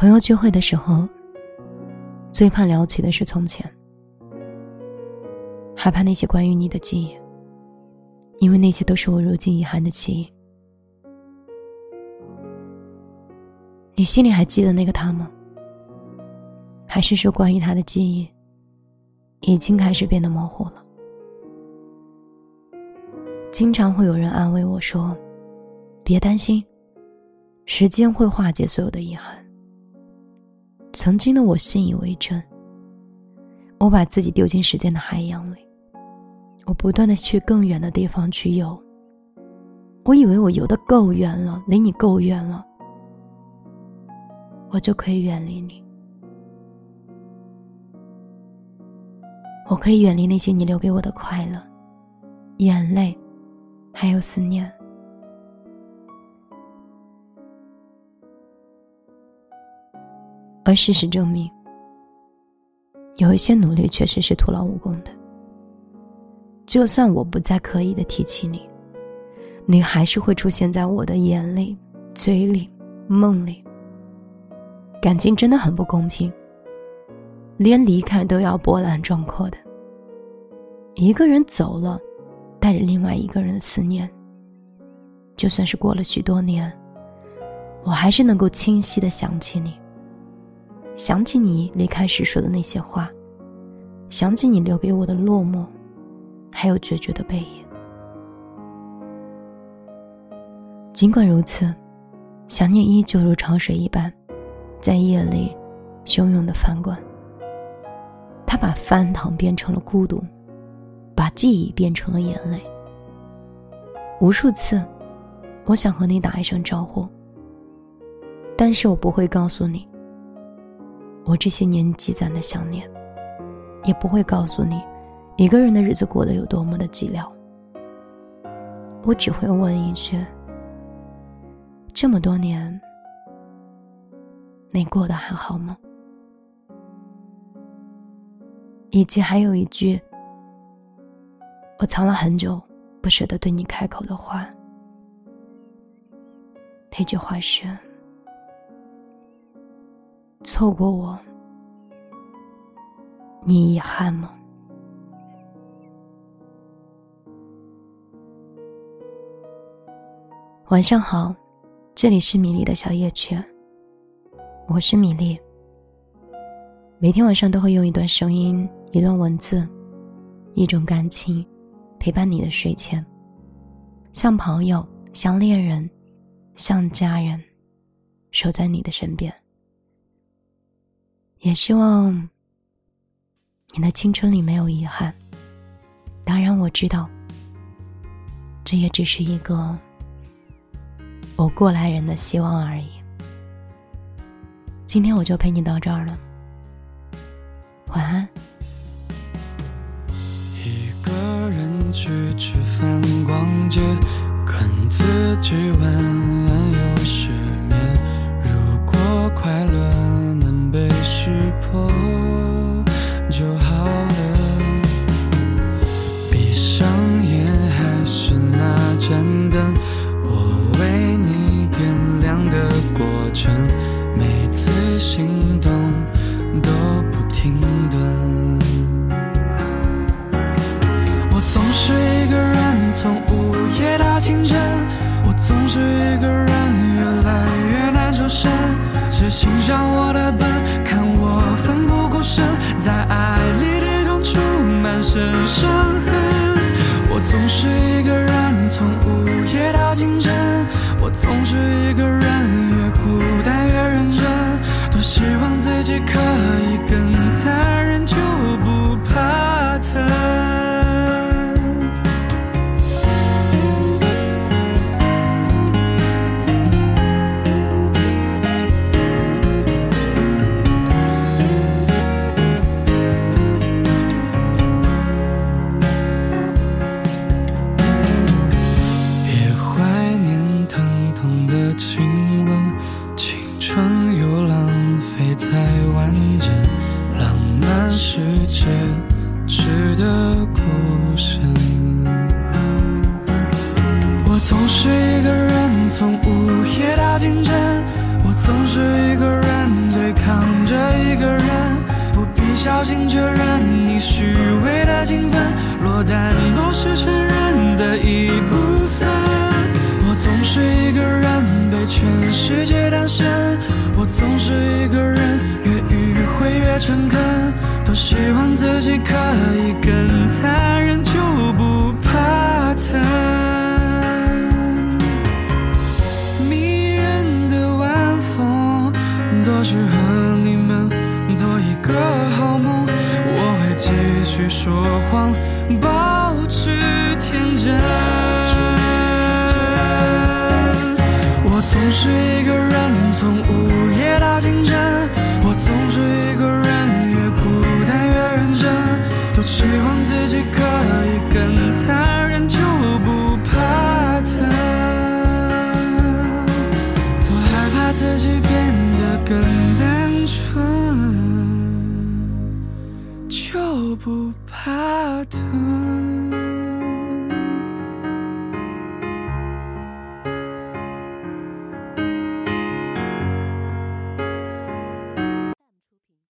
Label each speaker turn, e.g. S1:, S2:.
S1: 朋友聚会的时候，最怕聊起的是从前，害怕那些关于你的记忆，因为那些都是我如今遗憾的记忆。你心里还记得那个他吗？还是说关于他的记忆，已经开始变得模糊了？经常会有人安慰我说：“别担心，时间会化解所有的遗憾。”曾经的我信以为真。我把自己丢进时间的海洋里，我不断的去更远的地方去游。我以为我游的够远了，离你够远了，我就可以远离你。我可以远离那些你留给我的快乐、眼泪，还有思念。而事实证明，有一些努力确实是徒劳无功的。就算我不再刻意的提起你，你还是会出现在我的眼里、嘴里、梦里。感情真的很不公平，连离开都要波澜壮阔的。一个人走了，带着另外一个人的思念。就算是过了许多年，我还是能够清晰的想起你。想起你离开时说的那些话，想起你留给我的落寞，还有决绝的背影。尽管如此，想念依旧如潮水一般，在夜里汹涌的翻滚。他把翻腾变成了孤独，把记忆变成了眼泪。无数次，我想和你打一声招呼，但是我不会告诉你。我这些年积攒的想念，也不会告诉你，一个人的日子过得有多么的寂寥。我只会问一句：这么多年，你过得还好吗？以及还有一句，我藏了很久，不舍得对你开口的话。那句话是。错过我，你遗憾吗？晚上好，这里是米粒的小夜曲，我是米粒。每天晚上都会用一段声音、一段文字、一种感情，陪伴你的睡前，像朋友，像恋人，像家人，守在你的身边。也希望你的青春里没有遗憾。当然，我知道，这也只是一个我过来人的希望而已。今天我就陪你到这儿了，晚安。
S2: 一个人去吃饭、逛街，跟自己玩游程，每次心动都不停顿。我总是一个人，从午夜到清晨，我总是一个人，越来越难抽身。谁欣赏我的笨？看我奋不顾身，在爱里跌撞出满身伤痕。我总是一个人，从午夜到清晨。我总是一个人，希望自己可以更残忍，就不怕疼。别怀念疼痛的情总是一个人从午夜到清晨，我。总是一个人对抗着一个人，不必小心确认你虚伪的兴奋，落单都是承认的一部分。我总是一个人被全世界单身，我总是一个人越迂回越诚恳，多希望自己可以更残忍，就多适合你们做一个好梦。我会继续说谎，保持天真。我总是一个人，从午夜到清晨。我总是一个人，越孤单越认真。多希望自己可以更残忍，更单纯就不怕疼。